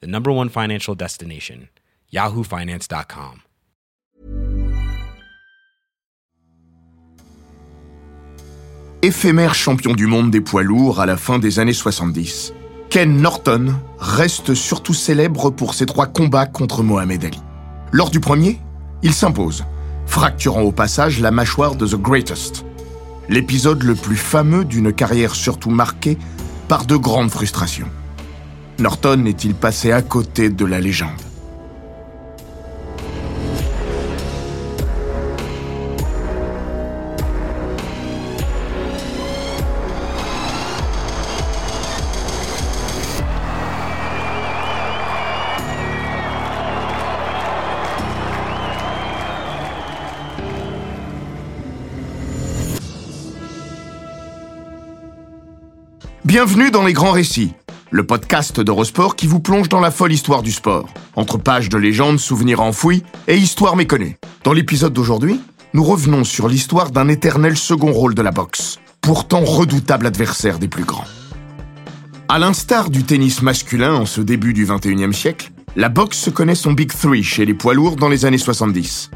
the number one financial destination, yahoofinance.com. Éphémère champion du monde des poids lourds à la fin des années 70, Ken Norton reste surtout célèbre pour ses trois combats contre Mohamed Ali. Lors du premier, il s'impose, fracturant au passage la mâchoire de The Greatest. L'épisode le plus fameux d'une carrière surtout marquée par de grandes frustrations. Norton est-il passé à côté de la légende? Bienvenue dans Les Grands Récits, le podcast d'Eurosport qui vous plonge dans la folle histoire du sport, entre pages de légendes, souvenirs enfouis et histoires méconnues. Dans l'épisode d'aujourd'hui, nous revenons sur l'histoire d'un éternel second rôle de la boxe, pourtant redoutable adversaire des plus grands. À l'instar du tennis masculin en ce début du 21e siècle, la boxe connaît son Big Three chez les poids lourds dans les années 70.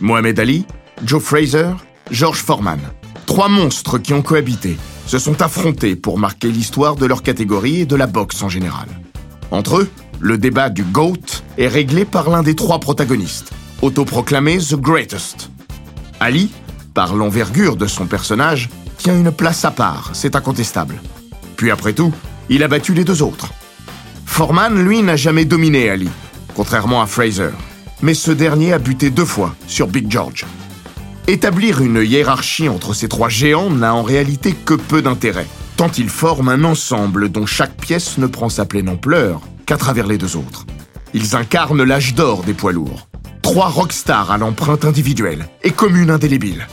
Mohamed Ali, Joe Fraser, George Foreman. Trois monstres qui ont cohabité, se sont affrontés pour marquer l'histoire de leur catégorie et de la boxe en général. Entre eux, le débat du GOAT est réglé par l'un des trois protagonistes, autoproclamé The Greatest. Ali, par l'envergure de son personnage, tient une place à part, c'est incontestable. Puis après tout, il a battu les deux autres. Foreman, lui, n'a jamais dominé Ali, contrairement à Fraser, mais ce dernier a buté deux fois sur Big George. Établir une hiérarchie entre ces trois géants n'a en réalité que peu d'intérêt, tant ils forment un ensemble dont chaque pièce ne prend sa pleine ampleur qu'à travers les deux autres. Ils incarnent l'âge d'or des poids lourds. Trois rockstars à l'empreinte individuelle et commune indélébile.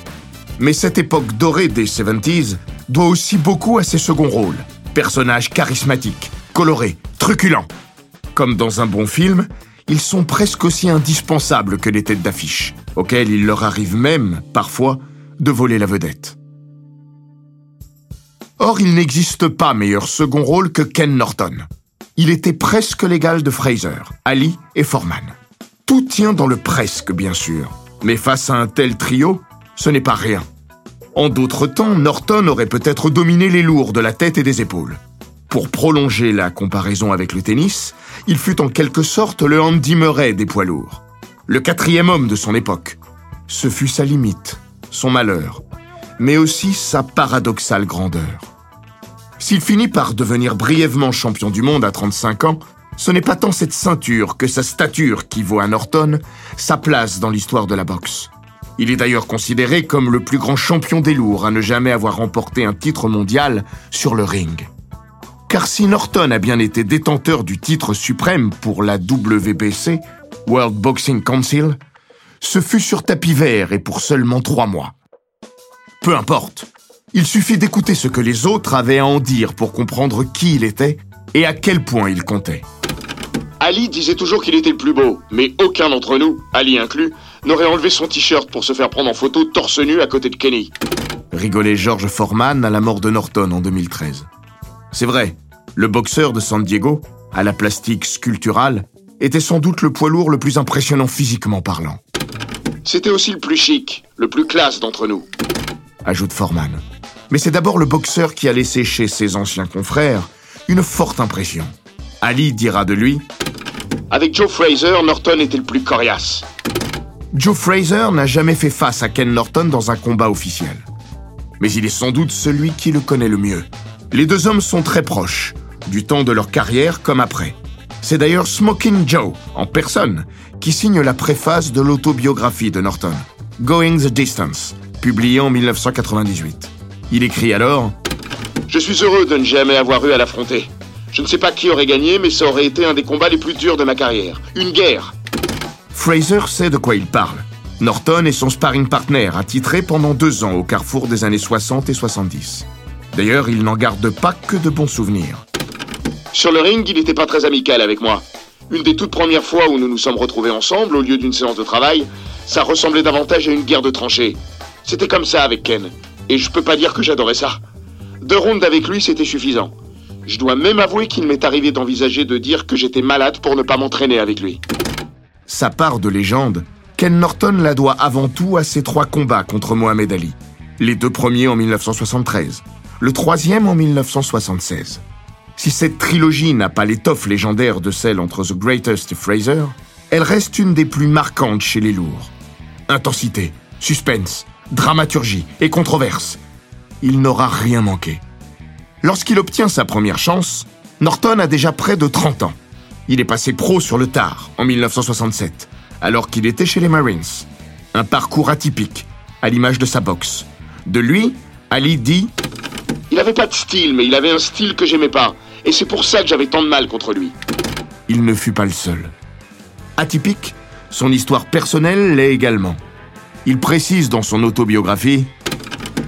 Mais cette époque dorée des 70s doit aussi beaucoup à ses seconds rôles. Personnages charismatiques, colorés, truculents. Comme dans un bon film, ils sont presque aussi indispensables que les têtes d'affiche, auxquelles il leur arrive même, parfois, de voler la vedette. Or, il n'existe pas meilleur second rôle que Ken Norton. Il était presque l'égal de Fraser, Ali et Foreman. Tout tient dans le presque, bien sûr, mais face à un tel trio, ce n'est pas rien. En d'autres temps, Norton aurait peut-être dominé les lourds de la tête et des épaules. Pour prolonger la comparaison avec le tennis, il fut en quelque sorte le Andy Murray des poids lourds. Le quatrième homme de son époque. Ce fut sa limite, son malheur, mais aussi sa paradoxale grandeur. S'il finit par devenir brièvement champion du monde à 35 ans, ce n'est pas tant cette ceinture que sa stature qui vaut à Norton sa place dans l'histoire de la boxe. Il est d'ailleurs considéré comme le plus grand champion des lourds à ne jamais avoir remporté un titre mondial sur le ring. Car si Norton a bien été détenteur du titre suprême pour la WBC, World Boxing Council, ce fut sur tapis vert et pour seulement trois mois. Peu importe, il suffit d'écouter ce que les autres avaient à en dire pour comprendre qui il était et à quel point il comptait. Ali disait toujours qu'il était le plus beau, mais aucun d'entre nous, Ali inclus, n'aurait enlevé son t-shirt pour se faire prendre en photo torse nu à côté de Kenny. Rigolait George Foreman à la mort de Norton en 2013. C'est vrai, le boxeur de San Diego, à la plastique sculpturale, était sans doute le poids lourd le plus impressionnant physiquement parlant. C'était aussi le plus chic, le plus classe d'entre nous. Ajoute Foreman. Mais c'est d'abord le boxeur qui a laissé chez ses anciens confrères une forte impression. Ali dira de lui Avec Joe Fraser, Norton était le plus coriace. Joe Fraser n'a jamais fait face à Ken Norton dans un combat officiel. Mais il est sans doute celui qui le connaît le mieux. Les deux hommes sont très proches, du temps de leur carrière comme après. C'est d'ailleurs Smoking Joe, en personne, qui signe la préface de l'autobiographie de Norton, Going the Distance, publiée en 1998. Il écrit alors Je suis heureux de ne jamais avoir eu à l'affronter. Je ne sais pas qui aurait gagné, mais ça aurait été un des combats les plus durs de ma carrière. Une guerre. Fraser sait de quoi il parle. Norton est son sparring partner, attitré pendant deux ans au carrefour des années 60 et 70. D'ailleurs, il n'en garde pas que de bons souvenirs. Sur le ring, il n'était pas très amical avec moi. Une des toutes premières fois où nous nous sommes retrouvés ensemble, au lieu d'une séance de travail, ça ressemblait davantage à une guerre de tranchées. C'était comme ça avec Ken. Et je peux pas dire que j'adorais ça. Deux rounds avec lui, c'était suffisant. Je dois même avouer qu'il m'est arrivé d'envisager de dire que j'étais malade pour ne pas m'entraîner avec lui. Sa part de légende, Ken Norton la doit avant tout à ses trois combats contre Mohamed Ali. Les deux premiers en 1973, le troisième en 1976. Si cette trilogie n'a pas l'étoffe légendaire de celle entre The Greatest et Fraser, elle reste une des plus marquantes chez les lourds. Intensité, suspense, dramaturgie et controverse. Il n'aura rien manqué. Lorsqu'il obtient sa première chance, Norton a déjà près de 30 ans. Il est passé pro sur le tard, en 1967, alors qu'il était chez les Marines. Un parcours atypique, à l'image de sa boxe. De lui, Ali dit Il avait pas de style, mais il avait un style que j'aimais pas. Et c'est pour ça que j'avais tant de mal contre lui. Il ne fut pas le seul. Atypique, son histoire personnelle l'est également. Il précise dans son autobiographie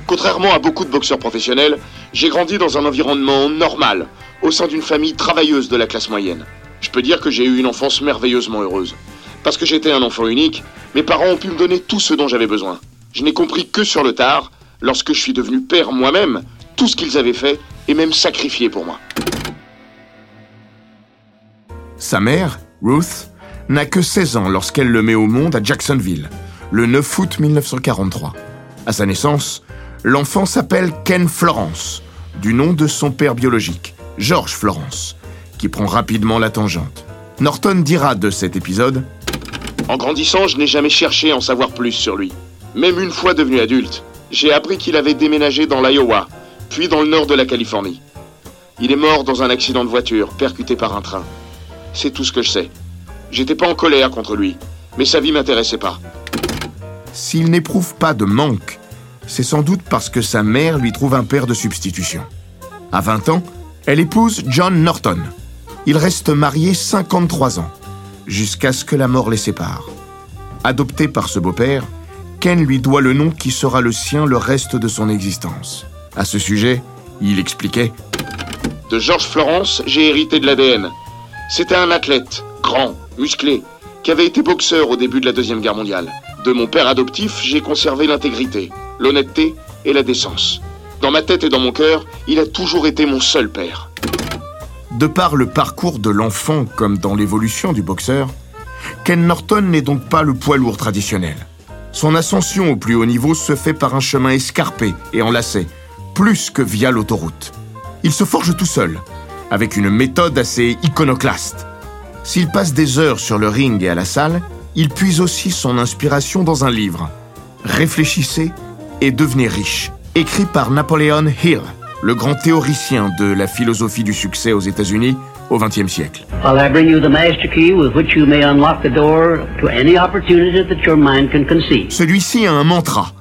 Contrairement à beaucoup de boxeurs professionnels, j'ai grandi dans un environnement normal, au sein d'une famille travailleuse de la classe moyenne. Je peux dire que j'ai eu une enfance merveilleusement heureuse. Parce que j'étais un enfant unique, mes parents ont pu me donner tout ce dont j'avais besoin. Je n'ai compris que sur le tard, lorsque je suis devenu père moi-même, tout ce qu'ils avaient fait et même sacrifié pour moi. Sa mère, Ruth, n'a que 16 ans lorsqu'elle le met au monde à Jacksonville, le 9 août 1943. À sa naissance, l'enfant s'appelle Ken Florence, du nom de son père biologique, George Florence, qui prend rapidement la tangente. Norton dira de cet épisode En grandissant, je n'ai jamais cherché à en savoir plus sur lui. Même une fois devenu adulte, j'ai appris qu'il avait déménagé dans l'Iowa, puis dans le nord de la Californie. Il est mort dans un accident de voiture, percuté par un train. C'est tout ce que je sais. J'étais pas en colère contre lui, mais sa vie m'intéressait pas. S'il n'éprouve pas de manque, c'est sans doute parce que sa mère lui trouve un père de substitution. À 20 ans, elle épouse John Norton. Ils restent mariés 53 ans, jusqu'à ce que la mort les sépare. Adopté par ce beau-père, Ken lui doit le nom qui sera le sien le reste de son existence. À ce sujet, il expliquait De George Florence, j'ai hérité de l'ADN. C'était un athlète, grand, musclé, qui avait été boxeur au début de la Deuxième Guerre mondiale. De mon père adoptif, j'ai conservé l'intégrité, l'honnêteté et la décence. Dans ma tête et dans mon cœur, il a toujours été mon seul père. De par le parcours de l'enfant comme dans l'évolution du boxeur, Ken Norton n'est donc pas le poids lourd traditionnel. Son ascension au plus haut niveau se fait par un chemin escarpé et enlacé, plus que via l'autoroute. Il se forge tout seul, avec une méthode assez iconoclaste. S'il passe des heures sur le ring et à la salle, il puise aussi son inspiration dans un livre, Réfléchissez et devenez riche, écrit par Napoleon Hill, le grand théoricien de la philosophie du succès aux États-Unis au XXe siècle. While I bring you the master key with which you may unlock the door to any opportunity that your mind can conceive. Celui-ci a un mantra.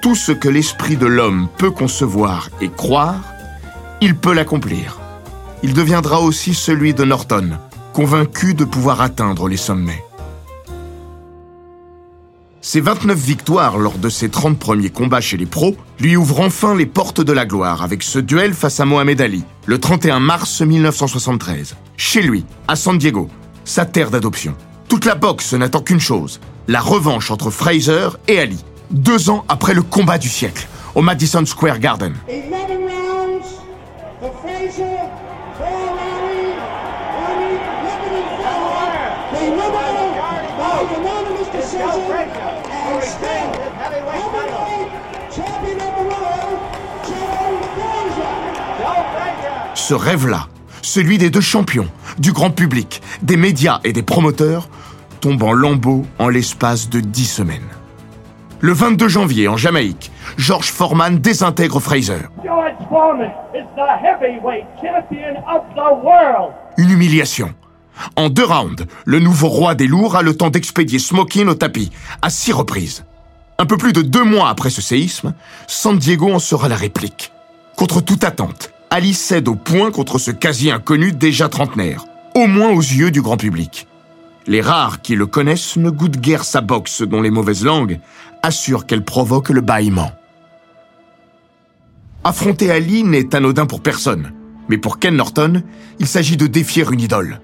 Tout ce que l'esprit de l'homme peut concevoir et croire, il peut l'accomplir. Il deviendra aussi celui de Norton, convaincu de pouvoir atteindre les sommets. Ses 29 victoires lors de ses 30 premiers combats chez les pros lui ouvrent enfin les portes de la gloire avec ce duel face à Mohamed Ali, le 31 mars 1973. Chez lui, à San Diego, sa terre d'adoption. Toute la boxe n'attend qu'une chose, la revanche entre Fraser et Ali, deux ans après le combat du siècle, au Madison Square Garden. 11 rounds for Frazier, for Ali, on 11 and 4. The winner by unanimous decision and still heavyweight champion of the world, Joe Frazier. Ce rêve-là, celui des deux champions, du grand public, des médias et des promoteurs, tombe en lambeaux en l'espace de dix semaines. Le 22 janvier, en Jamaïque, George Foreman désintègre Fraser. George Foreman is the heavyweight champion of the world. Une humiliation. En deux rounds, le nouveau roi des lourds a le temps d'expédier Smokin au tapis, à six reprises. Un peu plus de deux mois après ce séisme, San Diego en sera la réplique. Contre toute attente, Ali cède au point contre ce quasi-inconnu déjà trentenaire, au moins aux yeux du grand public. Les rares qui le connaissent ne goûtent guère sa boxe dont les mauvaises langues assurent qu'elle provoque le bâillement. Affronter Ali n'est anodin pour personne, mais pour Ken Norton, il s'agit de défier une idole.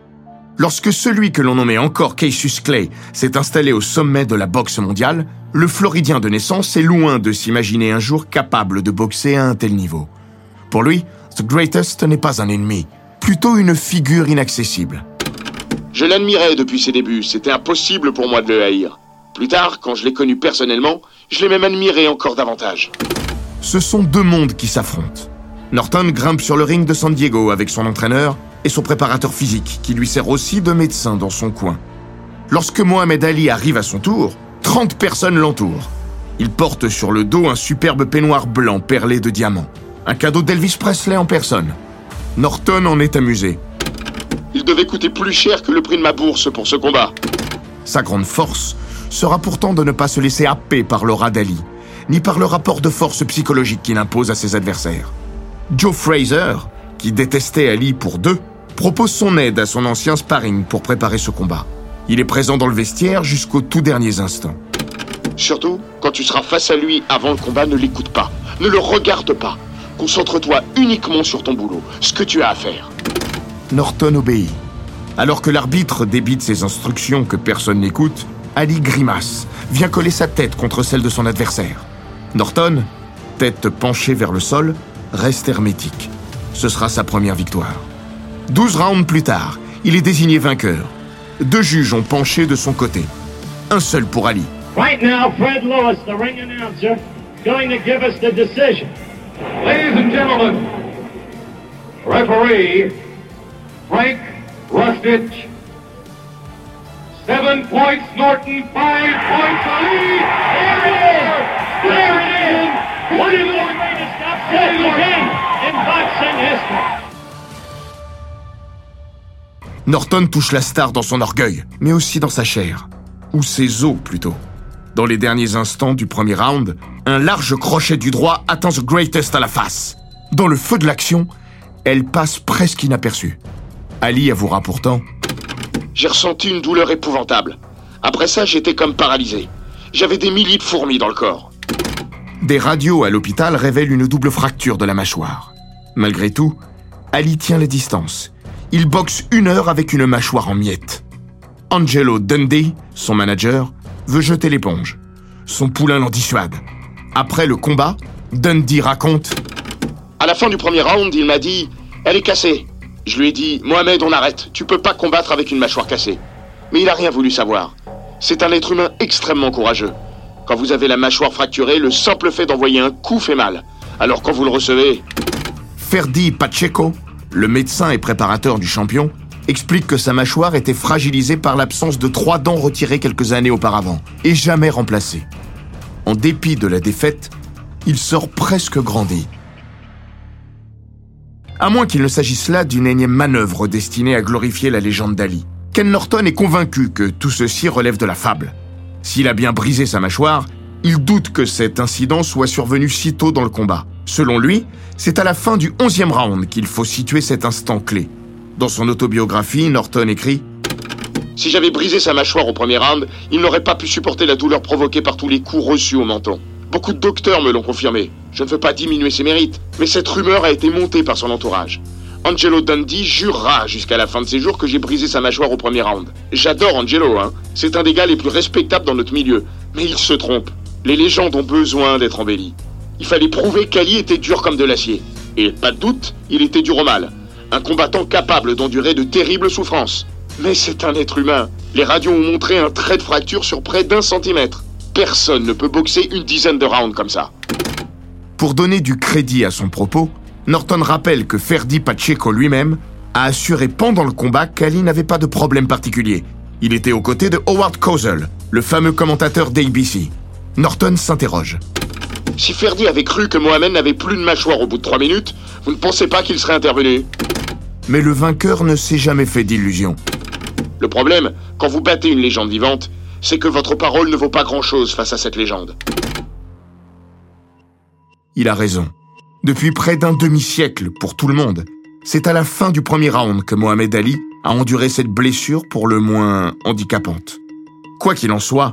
Lorsque celui que l'on nommait encore Cassius Clay s'est installé au sommet de la boxe mondiale, le Floridien de naissance est loin de s'imaginer un jour capable de boxer à un tel niveau. Pour lui, The Greatest n'est pas un ennemi, plutôt une figure inaccessible. Je l'admirais depuis ses débuts, c'était impossible pour moi de le haïr. Plus tard, quand je l'ai connu personnellement, je l'ai même admiré encore davantage. Ce sont deux mondes qui s'affrontent. Norton grimpe sur le ring de San Diego avec son entraîneur et son préparateur physique, qui lui sert aussi de médecin dans son coin. Lorsque Mohamed Ali arrive à son tour, 30 personnes l'entourent. Il porte sur le dos un superbe peignoir blanc perlé de diamants. Un cadeau d'Elvis Presley en personne. Norton en est amusé. Il devait coûter plus cher que le prix de ma bourse pour ce combat. Sa grande force sera pourtant de ne pas se laisser happer par l'aura d'Ali, ni par le rapport de force psychologique qu'il impose à ses adversaires. Joe Fraser, qui détestait Ali pour deux, propose son aide à son ancien sparring pour préparer ce combat. Il est présent dans le vestiaire jusqu'aux tout derniers instants. Surtout, quand tu seras face à lui avant le combat, ne l'écoute pas. Ne le regarde pas. Concentre-toi uniquement sur ton boulot, ce que tu as à faire. Norton obéit. Alors que l'arbitre débite ses instructions que personne n'écoute, Ali grimace, vient coller sa tête contre celle de son adversaire. Norton, tête penchée vers le sol, reste hermétique. Ce sera sa première victoire. 12 rounds plus tard, il est désigné vainqueur. Deux juges ont penché de son côté. Un seul pour Ali. Right now, Fred Lewis, the ring announcer, going to give us the decision. Ladies and gentlemen, referee Frank. Seven points Norton, five points it is! It in boxing history. Norton touche la star dans son orgueil, mais aussi dans sa chair. Ou ses os, plutôt. Dans les derniers instants du premier round, un large crochet du droit atteint The Greatest à la face. Dans le feu de l'action, elle passe presque inaperçue. Ali avouera pourtant J'ai ressenti une douleur épouvantable. Après ça, j'étais comme paralysé. J'avais des milliers de fourmis dans le corps. Des radios à l'hôpital révèlent une double fracture de la mâchoire. Malgré tout, Ali tient les distances. Il boxe une heure avec une mâchoire en miettes. Angelo Dundee, son manager, veut jeter l'éponge. Son poulain l'en dissuade. Après le combat, Dundee raconte À la fin du premier round, il m'a dit Elle est cassée. Je lui ai dit Mohamed, on arrête. Tu peux pas combattre avec une mâchoire cassée. Mais il a rien voulu savoir. C'est un être humain extrêmement courageux. Quand vous avez la mâchoire fracturée, le simple fait d'envoyer un coup fait mal. Alors quand vous le recevez, Ferdi Pacheco, le médecin et préparateur du champion, explique que sa mâchoire était fragilisée par l'absence de trois dents retirées quelques années auparavant et jamais remplacées. En dépit de la défaite, il sort presque grandi. À moins qu'il ne s'agisse là d'une énième manœuvre destinée à glorifier la légende d'Ali. Ken Norton est convaincu que tout ceci relève de la fable. S'il a bien brisé sa mâchoire, il doute que cet incident soit survenu si tôt dans le combat. Selon lui, c'est à la fin du 11e round qu'il faut situer cet instant clé. Dans son autobiographie, Norton écrit si j'avais brisé sa mâchoire au premier round, il n'aurait pas pu supporter la douleur provoquée par tous les coups reçus au menton. Beaucoup de docteurs me l'ont confirmé. Je ne veux pas diminuer ses mérites, mais cette rumeur a été montée par son entourage. Angelo Dundee jurera jusqu'à la fin de ses jours que j'ai brisé sa mâchoire au premier round. J'adore Angelo, hein. C'est un des gars les plus respectables dans notre milieu. Mais il se trompe. Les légendes ont besoin d'être embellies. Il fallait prouver qu'Ali était dur comme de l'acier. Et pas de doute, il était dur au mal. Un combattant capable d'endurer de terribles souffrances. Mais c'est un être humain. Les radios ont montré un trait de fracture sur près d'un centimètre. Personne ne peut boxer une dizaine de rounds comme ça. Pour donner du crédit à son propos, Norton rappelle que Ferdi Pacheco lui-même a assuré pendant le combat qu'Ali n'avait pas de problème particulier. Il était aux côtés de Howard Cosell, le fameux commentateur d'ABC. Norton s'interroge. Si Ferdi avait cru que Mohamed n'avait plus de mâchoire au bout de trois minutes, vous ne pensez pas qu'il serait intervenu? Mais le vainqueur ne s'est jamais fait d'illusions. Le problème, quand vous battez une légende vivante, c'est que votre parole ne vaut pas grand-chose face à cette légende. Il a raison. Depuis près d'un demi-siècle pour tout le monde, c'est à la fin du premier round que Mohamed Ali a enduré cette blessure pour le moins handicapante. Quoi qu'il en soit,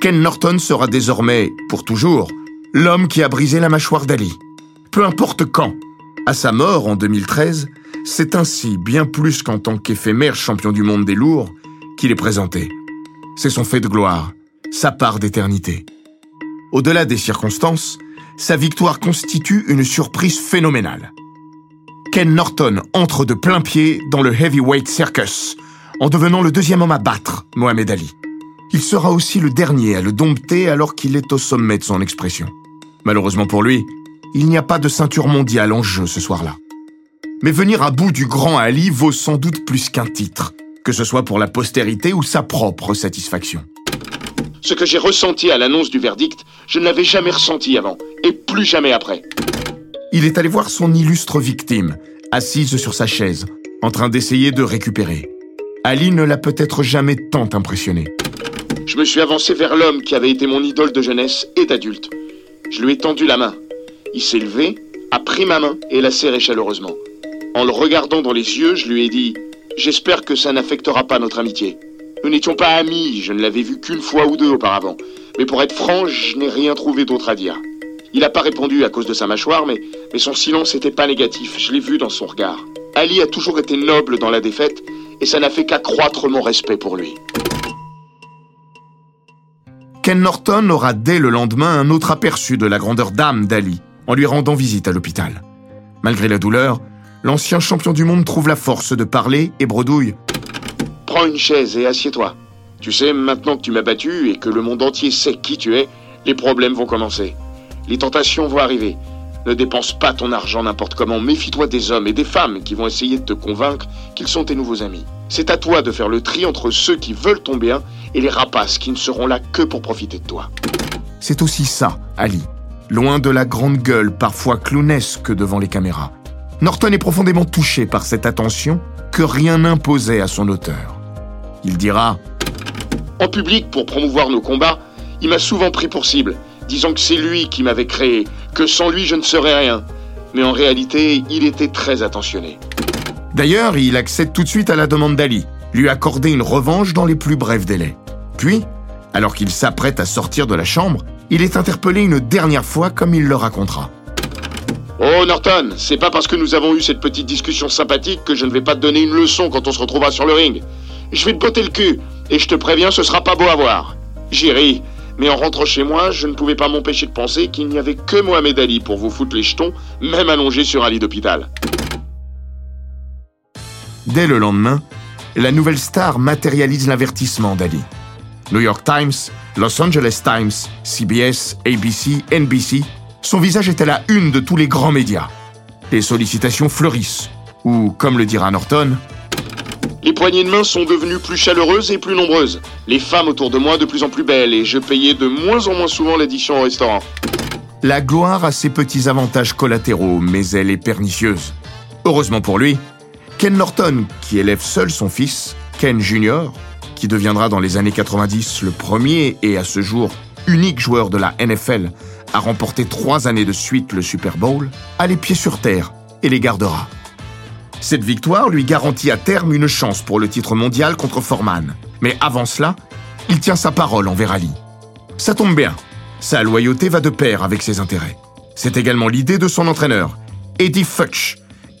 Ken Norton sera désormais, pour toujours, l'homme qui a brisé la mâchoire d'Ali. Peu importe quand. À sa mort en 2013, c'est ainsi, bien plus qu'en tant qu'éphémère champion du monde des lourds, qu'il est présenté. C'est son fait de gloire, sa part d'éternité. Au-delà des circonstances, sa victoire constitue une surprise phénoménale. Ken Norton entre de plein pied dans le heavyweight circus, en devenant le deuxième homme à battre Mohamed Ali. Il sera aussi le dernier à le dompter alors qu'il est au sommet de son expression. Malheureusement pour lui, il n'y a pas de ceinture mondiale en jeu ce soir-là. Mais venir à bout du grand Ali vaut sans doute plus qu'un titre, que ce soit pour la postérité ou sa propre satisfaction. Ce que j'ai ressenti à l'annonce du verdict, je ne l'avais jamais ressenti avant, et plus jamais après. Il est allé voir son illustre victime, assise sur sa chaise, en train d'essayer de récupérer. Ali ne l'a peut-être jamais tant impressionné. Je me suis avancé vers l'homme qui avait été mon idole de jeunesse et d'adulte. Je lui ai tendu la main. Il s'est levé, a pris ma main et l'a serrée chaleureusement. En le regardant dans les yeux, je lui ai dit J'espère que ça n'affectera pas notre amitié. Nous n'étions pas amis, je ne l'avais vu qu'une fois ou deux auparavant. Mais pour être franc, je n'ai rien trouvé d'autre à dire. Il n'a pas répondu à cause de sa mâchoire, mais, mais son silence n'était pas négatif, je l'ai vu dans son regard. Ali a toujours été noble dans la défaite, et ça n'a fait qu'accroître mon respect pour lui. Ken Norton aura dès le lendemain un autre aperçu de la grandeur d'âme d'Ali, en lui rendant visite à l'hôpital. Malgré la douleur, l'ancien champion du monde trouve la force de parler et bredouille. Prends une chaise et assieds-toi. Tu sais, maintenant que tu m'as battu et que le monde entier sait qui tu es, les problèmes vont commencer. Les tentations vont arriver. Ne dépense pas ton argent n'importe comment. Méfie-toi des hommes et des femmes qui vont essayer de te convaincre qu'ils sont tes nouveaux amis. C'est à toi de faire le tri entre ceux qui veulent ton bien et les rapaces qui ne seront là que pour profiter de toi. C'est aussi ça, Ali. Loin de la grande gueule, parfois clownesque devant les caméras. Norton est profondément touché par cette attention que rien n'imposait à son auteur. Il dira En public, pour promouvoir nos combats, il m'a souvent pris pour cible, disant que c'est lui qui m'avait créé, que sans lui je ne serais rien. Mais en réalité, il était très attentionné. D'ailleurs, il accède tout de suite à la demande d'Ali, lui accorder une revanche dans les plus brefs délais. Puis, alors qu'il s'apprête à sortir de la chambre, il est interpellé une dernière fois comme il le racontera. Oh Norton, c'est pas parce que nous avons eu cette petite discussion sympathique que je ne vais pas te donner une leçon quand on se retrouvera sur le ring. Je vais te botter le cul, et je te préviens, ce sera pas beau à voir. J'ai ri, mais en rentrant chez moi, je ne pouvais pas m'empêcher de penser qu'il n'y avait que Mohamed Ali pour vous foutre les jetons, même allongé sur un lit d'hôpital. Dès le lendemain, la nouvelle star matérialise l'avertissement d'Ali. New York Times, Los Angeles Times, CBS, ABC, NBC, son visage est à la une de tous les grands médias. Les sollicitations fleurissent, ou, comme le dira Norton, Les poignées de main sont devenues plus chaleureuses et plus nombreuses. Les femmes autour de moi de plus en plus belles et je payais de moins en moins souvent l'addition au restaurant. La gloire a ses petits avantages collatéraux, mais elle est pernicieuse. Heureusement pour lui, Ken Norton, qui élève seul son fils, Ken Jr., qui deviendra dans les années 90 le premier et à ce jour unique joueur de la NFL à remporter trois années de suite le Super Bowl, a les pieds sur terre et les gardera. Cette victoire lui garantit à terme une chance pour le titre mondial contre Foreman. Mais avant cela, il tient sa parole envers Ali. Ça tombe bien, sa loyauté va de pair avec ses intérêts. C'est également l'idée de son entraîneur, Eddie Futch,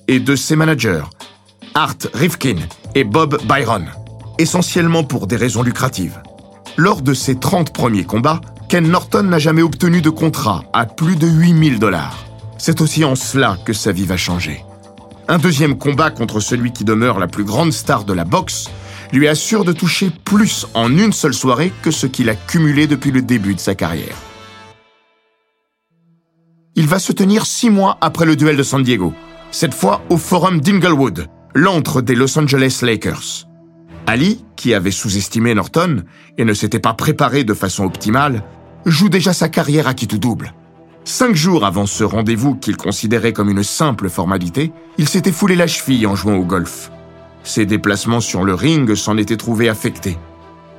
et de ses managers, Art Rifkin et Bob Byron, essentiellement pour des raisons lucratives. Lors de ses 30 premiers combats, Ken Norton n'a jamais obtenu de contrat à plus de 8000 dollars. C'est aussi en cela que sa vie va changer. Un deuxième combat contre celui qui demeure la plus grande star de la boxe lui assure de toucher plus en une seule soirée que ce qu'il a cumulé depuis le début de sa carrière. Il va se tenir six mois après le duel de San Diego, cette fois au Forum d'Inglewood, l'antre des Los Angeles Lakers. Ali, qui avait sous-estimé Norton et ne s'était pas préparé de façon optimale, joue déjà sa carrière à qui tout double. Cinq jours avant ce rendez-vous qu'il considérait comme une simple formalité, il s'était foulé la cheville en jouant au golf. Ses déplacements sur le ring s'en étaient trouvés affectés.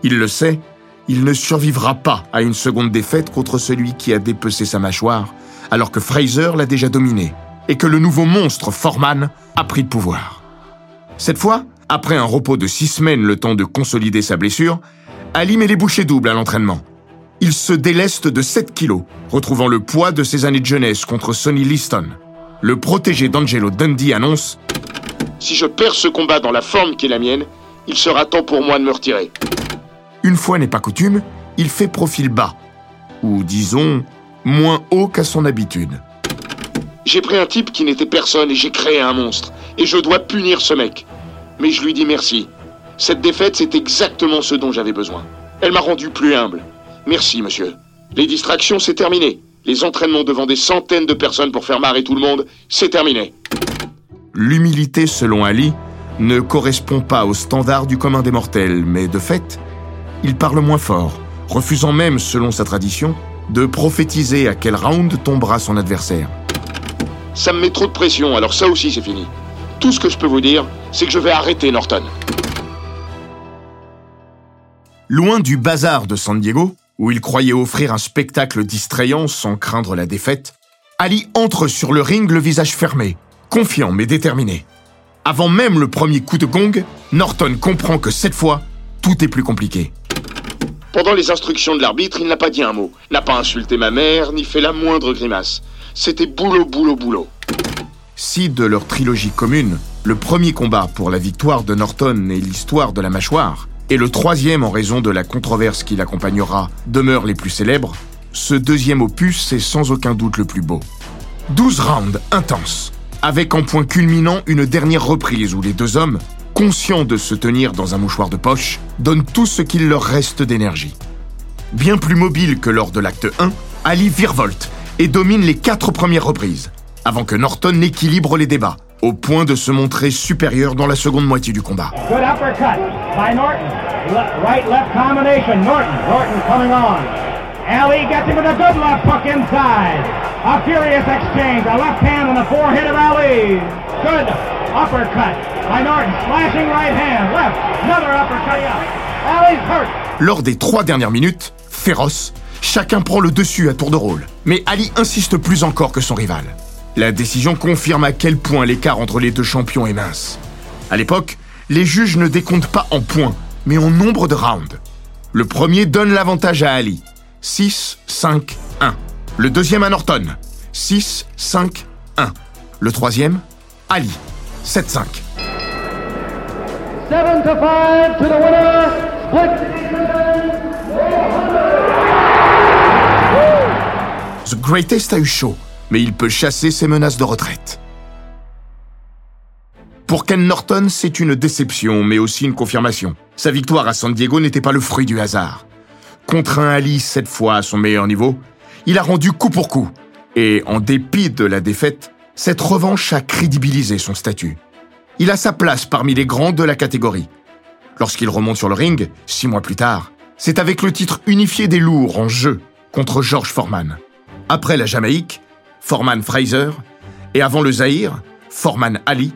Il le sait, il ne survivra pas à une seconde défaite contre celui qui a dépecé sa mâchoire, alors que Fraser l'a déjà dominé, et que le nouveau monstre Foreman a pris le pouvoir. Cette fois, après un repos de six semaines le temps de consolider sa blessure, Ali met les bouchées doubles à l'entraînement. Il se déleste de 7 kilos, retrouvant le poids de ses années de jeunesse contre Sonny Liston. Le protégé d'Angelo Dundee annonce Si je perds ce combat dans la forme qui est la mienne, il sera temps pour moi de me retirer. Une fois n'est pas coutume, il fait profil bas, ou disons moins haut qu'à son habitude. J'ai pris un type qui n'était personne et j'ai créé un monstre. Et je dois punir ce mec. Mais je lui dis merci. Cette défaite, c'est exactement ce dont j'avais besoin. Elle m'a rendu plus humble. Merci, monsieur. Les distractions, c'est terminé. Les entraînements devant des centaines de personnes pour faire marrer tout le monde, c'est terminé. L'humilité, selon Ali, ne correspond pas au standard du commun des mortels, mais de fait, il parle moins fort, refusant même, selon sa tradition, de prophétiser à quel round tombera son adversaire. Ça me met trop de pression, alors ça aussi c'est fini. Tout ce que je peux vous dire, c'est que je vais arrêter Norton. Loin du bazar de San Diego, où il croyait offrir un spectacle distrayant sans craindre la défaite, Ali entre sur le ring le visage fermé, confiant mais déterminé. Avant même le premier coup de gong, Norton comprend que cette fois, tout est plus compliqué. Pendant les instructions de l'arbitre, il n'a pas dit un mot, n'a pas insulté ma mère, ni fait la moindre grimace. C'était boulot, boulot, boulot. Si de leur trilogie commune, le premier combat pour la victoire de Norton est l'histoire de la mâchoire, et le troisième en raison de la controverse qui l'accompagnera demeure les plus célèbres, ce deuxième opus est sans aucun doute le plus beau. 12 rounds intenses, avec en point culminant une dernière reprise où les deux hommes, conscients de se tenir dans un mouchoir de poche, donnent tout ce qu'il leur reste d'énergie. Bien plus mobile que lors de l'acte 1, Ali virevolte et domine les quatre premières reprises, avant que Norton n'équilibre les débats, au point de se montrer supérieur dans la seconde moitié du combat. Good uppercut by Norton. Le- right left combination. Norton. Norton coming on. Ali gets him with a good left hook inside. A furious exchange. A left hand on the forehead of Ali. Good uppercut by Norton. Slashing right hand. Left. Another uppercut. Yeah. Ali's hurt. Lors des trois dernières minutes, féroce, chacun prend le dessus à tour de rôle. Mais Ali insiste plus encore que son rival. La décision confirme à quel point l'écart entre les deux champions est mince. À l'époque, les juges ne décomptent pas en points, mais en nombre de rounds. Le premier donne l'avantage à Ali. 6, 5, 1. Le deuxième à Norton. 6, 5, 1. Le troisième, Ali. 7, 5. 7 to 5 to the winner. Split The Greatest a eu chaud, mais il peut chasser ses menaces de retraite. Pour Ken Norton, c'est une déception, mais aussi une confirmation. Sa victoire à San Diego n'était pas le fruit du hasard. Contre un Ali cette fois à son meilleur niveau, il a rendu coup pour coup. Et en dépit de la défaite, cette revanche a crédibilisé son statut. Il a sa place parmi les grands de la catégorie. Lorsqu'il remonte sur le ring, six mois plus tard, c'est avec le titre unifié des lourds en jeu contre George Foreman. Après la Jamaïque, Foreman Fraser, et avant le Zaïre, Foreman Ali,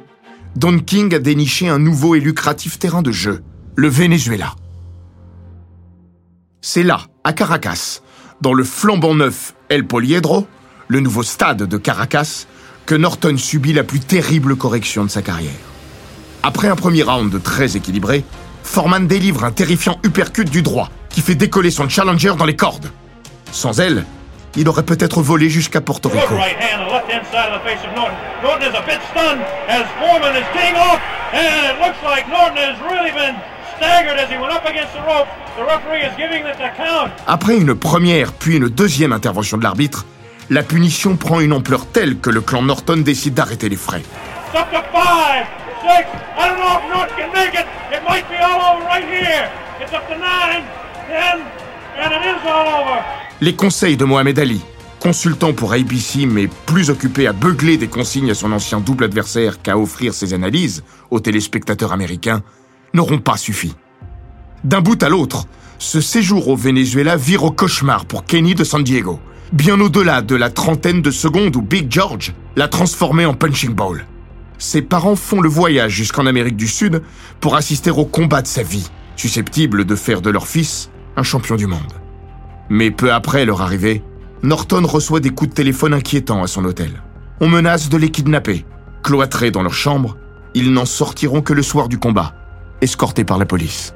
Don King a déniché un nouveau et lucratif terrain de jeu, le Venezuela. C'est là, à Caracas, dans le flambant neuf El Poliedro, le nouveau stade de Caracas, que Norton subit la plus terrible correction de sa carrière. Après un premier round très équilibré, Foreman délivre un terrifiant uppercut du droit qui fait décoller son challenger dans les cordes. Sans elle, il aurait peut-être volé jusqu'à Porto Rico. Après une première puis une deuxième intervention de l'arbitre, la punition prend une ampleur telle que le clan Norton décide d'arrêter les frais. Les conseils de Mohamed Ali, consultant pour ABC mais plus occupé à beugler des consignes à son ancien double adversaire qu'à offrir ses analyses aux téléspectateurs américains, n'auront pas suffi. D'un bout à l'autre, ce séjour au Venezuela vire au cauchemar pour Kenny de San Diego, bien au-delà de la trentaine de secondes où Big George l'a transformé en punching ball. Ses parents font le voyage jusqu'en Amérique du Sud pour assister au combat de sa vie, susceptible de faire de leur fils un champion du monde. Mais peu après leur arrivée, Norton reçoit des coups de téléphone inquiétants à son hôtel. on menace de les kidnapper. Cloîtrés dans leur chambre, ils n'en sortiront que le soir du combat, escortés par la police.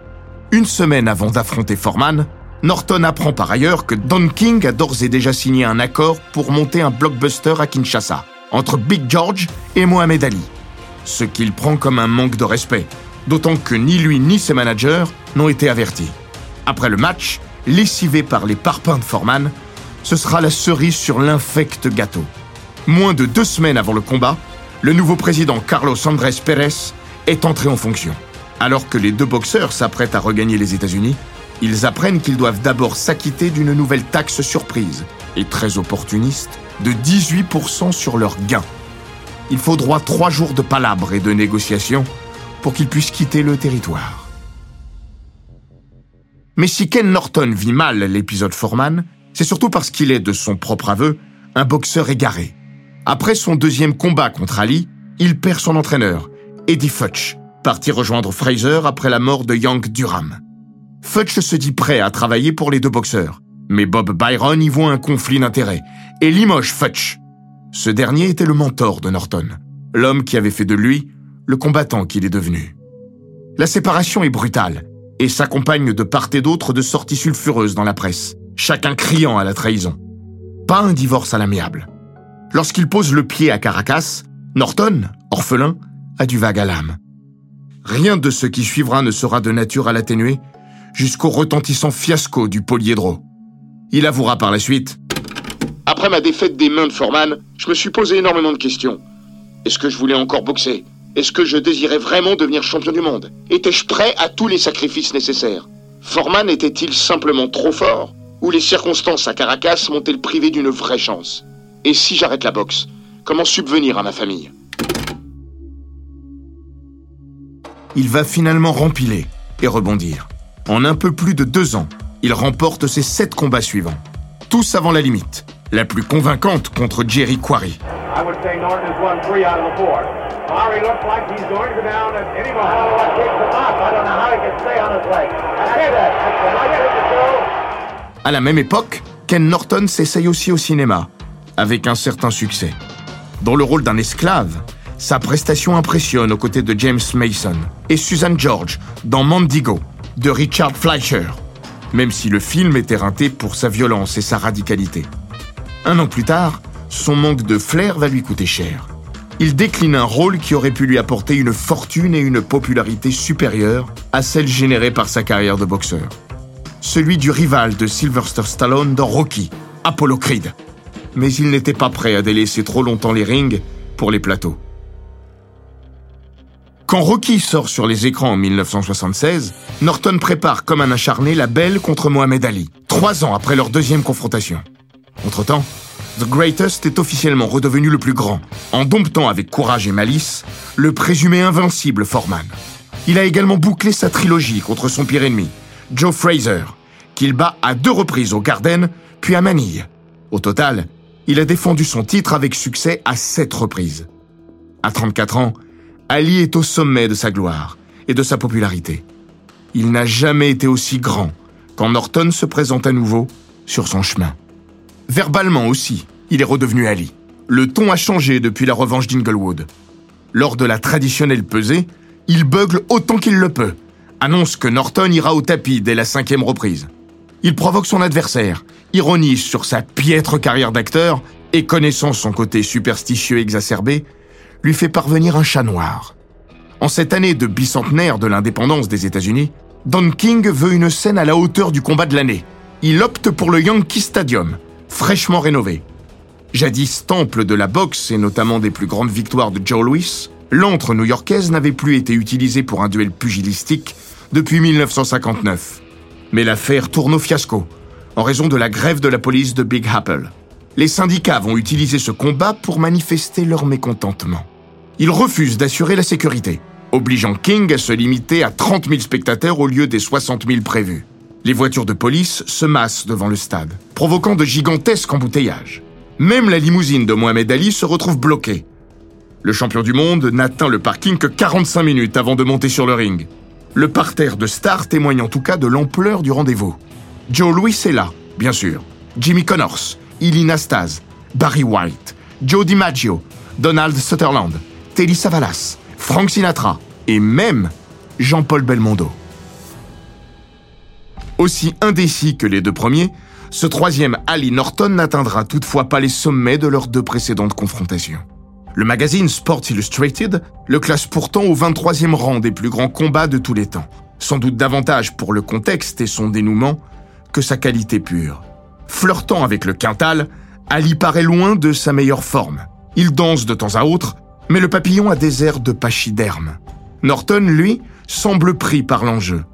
Une semaine avant d'affronter Foreman, Norton apprend par ailleurs que Don King a d'ores et déjà signé un accord pour monter un blockbuster à Kinshasa, entre Big George et Mohamed Ali. Ce qu'il prend comme un manque de respect, d'autant que ni lui ni ses managers n'ont été avertis. Après le match, lessivé par les parpaings de Foreman, ce sera la cerise sur l'infect gâteau. Moins de deux semaines avant le combat, le nouveau président Carlos Andrés Pérez est entré en fonction. Alors que les deux boxeurs s'apprêtent à regagner les États-Unis, ils apprennent qu'ils doivent d'abord s'acquitter d'une nouvelle taxe surprise, et très opportuniste, de 18% sur leurs gains. Il faut droit trois jours de palabres et de négociations pour qu'ils puissent quitter le territoire. Mais si Ken Norton vit mal l'épisode Foreman, c'est surtout parce qu'il est, de son propre aveu, un boxeur égaré. Après son deuxième combat contre Ali, il perd son entraîneur, Eddie Futch, parti rejoindre Fraser après la mort de Yank Durham. Futch se dit prêt à travailler pour les deux boxeurs, mais Bob Byron y voit un conflit d'intérêts et limoge Futch. Ce dernier était le mentor de Norton, l'homme qui avait fait de lui le combattant qu'il est devenu. La séparation est brutale et s'accompagne de part et d'autre de sorties sulfureuses dans la presse, chacun criant à la trahison. Pas un divorce à l'amiable. Lorsqu'il pose le pied à Caracas, Norton, orphelin, a du vague à l'âme. Rien de ce qui suivra ne sera de nature à l'atténuer jusqu'au retentissant fiasco du polyédro. Il avouera par la suite Après ma défaite des mains de Foreman, je me suis posé énormément de questions. Est-ce que je voulais encore boxer? Est-ce que je désirais vraiment devenir champion du monde? Étais-je prêt à tous les sacrifices nécessaires? Foreman était-il simplement trop fort? Ou les circonstances à Caracas m'ont-elles privé d'une vraie chance? Et si j'arrête la boxe Comment subvenir à ma famille? Il va finalement rempiler et rebondir. En un peu plus de deux ans, il remporte ses sept combats suivants. Tous avant la limite. La plus convaincante contre Jerry Quarry. À la même époque, Ken Norton s'essaye aussi au cinéma, avec un certain succès. Dans le rôle d'un esclave, sa prestation impressionne aux côtés de James Mason et Susan George dans Mandigo de Richard Fleischer, même si le film est éreinté pour sa violence et sa radicalité. Un an plus tard, son manque de flair va lui coûter cher. Il décline un rôle qui aurait pu lui apporter une fortune et une popularité supérieures à celles générées par sa carrière de boxeur. Celui du rival de Sylvester Stallone dans Rocky, Apollo Creed. Mais il n'était pas prêt à délaisser trop longtemps les rings pour les plateaux. Quand Rocky sort sur les écrans en 1976, Norton prépare comme un acharné la belle contre Mohamed Ali, trois ans après leur deuxième confrontation. Entre-temps, The Greatest est officiellement redevenu le plus grand, en domptant avec courage et malice le présumé invincible Foreman. Il a également bouclé sa trilogie contre son pire ennemi, Joe Fraser, qu'il bat à deux reprises au Garden, puis à Manille. Au total, il a défendu son titre avec succès à sept reprises. À 34 ans, Ali est au sommet de sa gloire et de sa popularité. Il n'a jamais été aussi grand quand Norton se présente à nouveau sur son chemin. Verbalement aussi, il est redevenu Ali. Le ton a changé depuis la revanche d'Inglewood. Lors de la traditionnelle pesée, il bugle autant qu'il le peut, annonce que Norton ira au tapis dès la cinquième reprise. Il provoque son adversaire, ironise sur sa piètre carrière d'acteur et connaissant son côté superstitieux exacerbé, lui fait parvenir un chat noir. En cette année de bicentenaire de l'indépendance des États-Unis, Don King veut une scène à la hauteur du combat de l'année. Il opte pour le Yankee Stadium, fraîchement rénové. Jadis temple de la boxe et notamment des plus grandes victoires de Joe Louis, l'antre new-yorkaise n'avait plus été utilisée pour un duel pugilistique depuis 1959. Mais l'affaire tourne au fiasco, en raison de la grève de la police de Big Apple. Les syndicats vont utiliser ce combat pour manifester leur mécontentement. Ils refusent d'assurer la sécurité, obligeant King à se limiter à 30 000 spectateurs au lieu des 60 000 prévus. Les voitures de police se massent devant le stade, provoquant de gigantesques embouteillages. Même la limousine de Mohamed Ali se retrouve bloquée. Le champion du monde n'atteint le parking que 45 minutes avant de monter sur le ring. Le parterre de stars témoigne en tout cas de l'ampleur du rendez-vous. Joe Louis est là, bien sûr. Jimmy Connors, Ilina Staz, Barry White, Joe DiMaggio, Donald Sutherland, Telly Savalas, Frank Sinatra et même Jean-Paul Belmondo. Aussi indécis que les deux premiers, ce troisième Ali Norton n'atteindra toutefois pas les sommets de leurs deux précédentes confrontations. Le magazine Sports Illustrated le classe pourtant au 23e rang des plus grands combats de tous les temps, sans doute davantage pour le contexte et son dénouement que sa qualité pure. Flirtant avec le quintal, Ali paraît loin de sa meilleure forme. Il danse de temps à autre, mais le papillon a des airs de pachyderme. Norton, lui, semble pris par l'enjeu.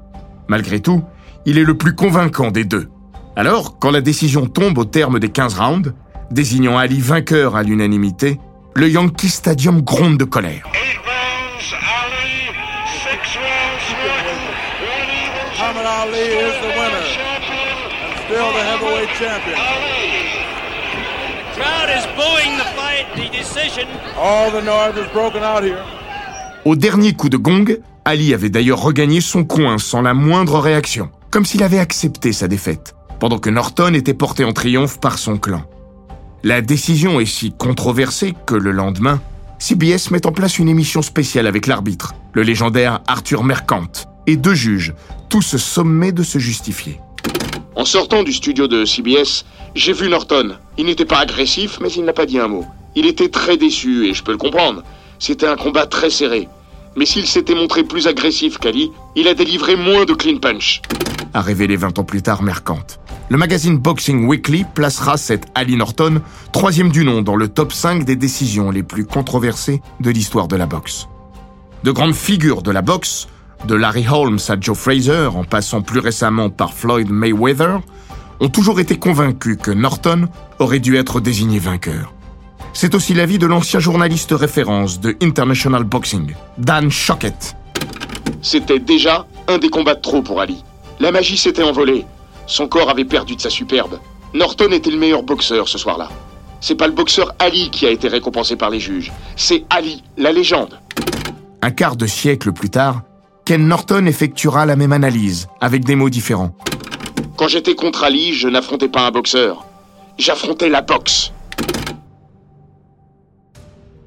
Malgré tout, il est le plus convaincant des deux. Alors, quand la décision tombe au terme des 15 rounds, désignant Ali vainqueur à l'unanimité, le Yankee Stadium gronde de colère. Au dernier coup de gong, Ali avait d'ailleurs regagné son coin sans la moindre réaction, comme s'il avait accepté sa défaite, pendant que Norton était porté en triomphe par son clan. La décision est si controversée que le lendemain, CBS met en place une émission spéciale avec l'arbitre, le légendaire Arthur Mercant, et deux juges, tous sommés de se justifier. En sortant du studio de CBS, j'ai vu Norton. Il n'était pas agressif, mais il n'a pas dit un mot. Il était très déçu, et je peux le comprendre. C'était un combat très serré. Mais s'il s'était montré plus agressif qu'Ali, il a délivré moins de clean punch. A révélé 20 ans plus tard Mercant. Le magazine Boxing Weekly placera cet Ali Norton troisième du nom dans le top 5 des décisions les plus controversées de l'histoire de la boxe. De grandes figures de la boxe, de Larry Holmes à Joe Fraser, en passant plus récemment par Floyd Mayweather, ont toujours été convaincus que Norton aurait dû être désigné vainqueur. C'est aussi l'avis de l'ancien journaliste référence de International Boxing, Dan Shockett. C'était déjà un des combats de trop pour Ali. La magie s'était envolée. Son corps avait perdu de sa superbe. Norton était le meilleur boxeur ce soir-là. C'est pas le boxeur Ali qui a été récompensé par les juges. C'est Ali, la légende. Un quart de siècle plus tard, Ken Norton effectuera la même analyse, avec des mots différents. Quand j'étais contre Ali, je n'affrontais pas un boxeur. J'affrontais la boxe.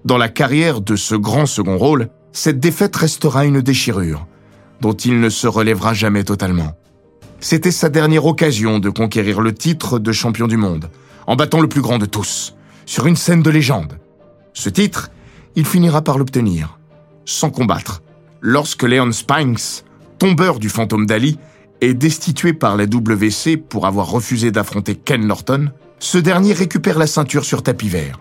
Dans la carrière de ce grand second rôle, cette défaite restera une déchirure, dont il ne se relèvera jamais totalement. C'était sa dernière occasion de conquérir le titre de champion du monde, en battant le plus grand de tous, sur une scène de légende. Ce titre, il finira par l'obtenir, sans combattre, lorsque Leon Spinks, tombeur du fantôme d'Ali, est destitué par la WC pour avoir refusé d'affronter Ken Norton, ce dernier récupère la ceinture sur tapis vert.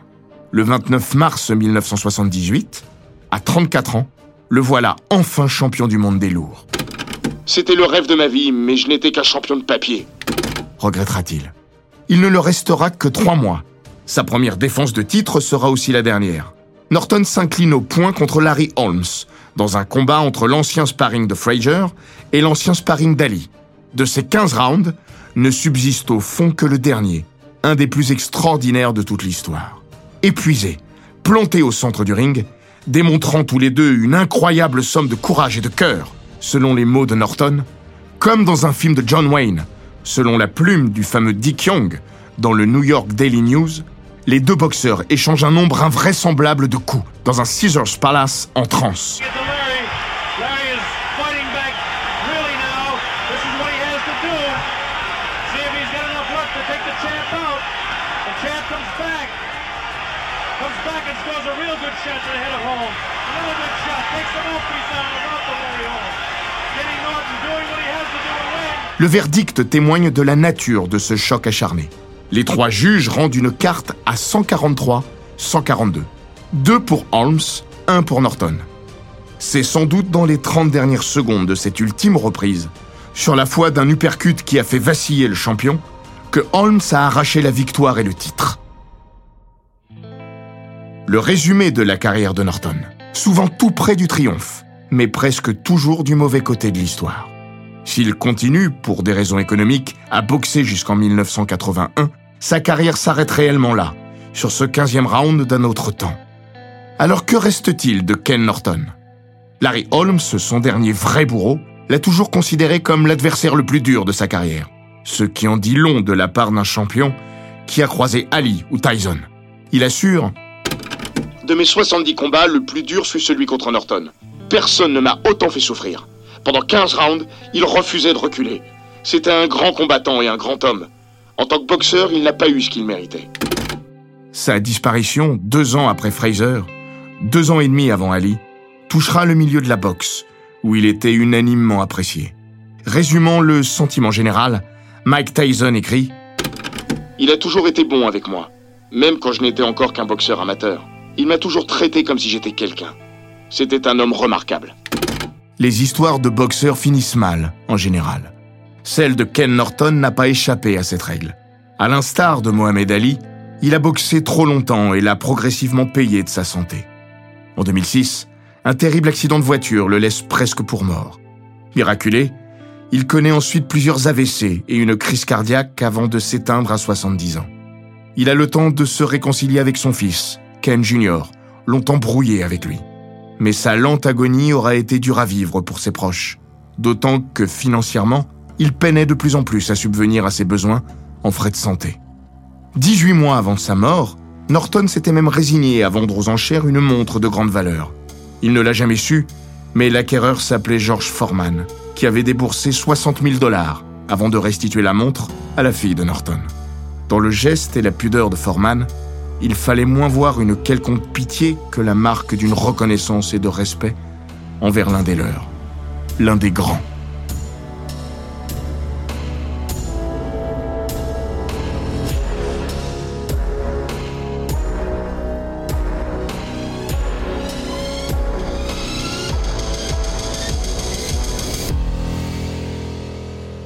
Le 29 mars 1978, à 34 ans, le voilà enfin champion du monde des lourds. C'était le rêve de ma vie, mais je n'étais qu'un champion de papier. Regrettera-t-il. Il ne le restera que trois mois. Sa première défense de titre sera aussi la dernière. Norton s'incline au point contre Larry Holmes, dans un combat entre l'ancien sparring de Frazier et l'ancien sparring d'Ali. De ces 15 rounds, ne subsiste au fond que le dernier, un des plus extraordinaires de toute l'histoire. Épuisé, planté au centre du ring, démontrant tous les deux une incroyable somme de courage et de cœur, selon les mots de Norton, comme dans un film de John Wayne, selon la plume du fameux Dick Young, dans le New York Daily News, les deux boxeurs échangent un nombre invraisemblable de coups dans un Caesars Palace en transe. Le verdict témoigne de la nature de ce choc acharné. Les trois juges rendent une carte à 143-142. Deux pour Holmes, un pour Norton. C'est sans doute dans les 30 dernières secondes de cette ultime reprise, sur la foi d'un uppercut qui a fait vaciller le champion, que Holmes a arraché la victoire et le titre. Le résumé de la carrière de Norton, souvent tout près du triomphe, mais presque toujours du mauvais côté de l'histoire. S'il continue, pour des raisons économiques, à boxer jusqu'en 1981, sa carrière s'arrête réellement là, sur ce 15e round d'un autre temps. Alors que reste-t-il de Ken Norton? Larry Holmes, son dernier vrai bourreau, l'a toujours considéré comme l'adversaire le plus dur de sa carrière. Ce qui en dit long de la part d'un champion qui a croisé Ali ou Tyson. Il assure De mes 70 combats, le plus dur fut celui contre Norton. Personne ne m'a autant fait souffrir. Pendant 15 rounds, il refusait de reculer. C'était un grand combattant et un grand homme. En tant que boxeur, il n'a pas eu ce qu'il méritait. Sa disparition, deux ans après Fraser, deux ans et demi avant Ali, touchera le milieu de la boxe, où il était unanimement apprécié. Résumant le sentiment général, Mike Tyson écrit Il a toujours été bon avec moi, même quand je n'étais encore qu'un boxeur amateur. Il m'a toujours traité comme si j'étais quelqu'un. C'était un homme remarquable. Les histoires de boxeurs finissent mal, en général. Celle de Ken Norton n'a pas échappé à cette règle. À l'instar de Mohamed Ali, il a boxé trop longtemps et l'a progressivement payé de sa santé. En 2006, un terrible accident de voiture le laisse presque pour mort. Miraculé, il connaît ensuite plusieurs AVC et une crise cardiaque avant de s'éteindre à 70 ans. Il a le temps de se réconcilier avec son fils, Ken Jr., longtemps brouillé avec lui. Mais sa lente agonie aura été dure à vivre pour ses proches, d'autant que financièrement, il peinait de plus en plus à subvenir à ses besoins en frais de santé. 18 mois avant sa mort, Norton s'était même résigné à vendre aux enchères une montre de grande valeur. Il ne l'a jamais su, mais l'acquéreur s'appelait George Foreman, qui avait déboursé 60 000 dollars avant de restituer la montre à la fille de Norton. Dans le geste et la pudeur de Foreman, il fallait moins voir une quelconque pitié que la marque d'une reconnaissance et de respect envers l'un des leurs, l'un des grands.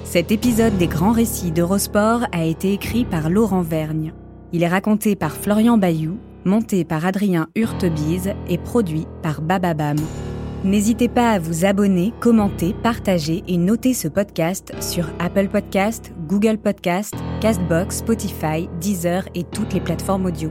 Cet épisode des grands récits d'Eurosport a été écrit par Laurent Vergne. Il est raconté par Florian Bayou, monté par Adrien Hurtebise et produit par Bababam. N'hésitez pas à vous abonner, commenter, partager et noter ce podcast sur Apple Podcast, Google Podcast, Castbox, Spotify, Deezer et toutes les plateformes audio.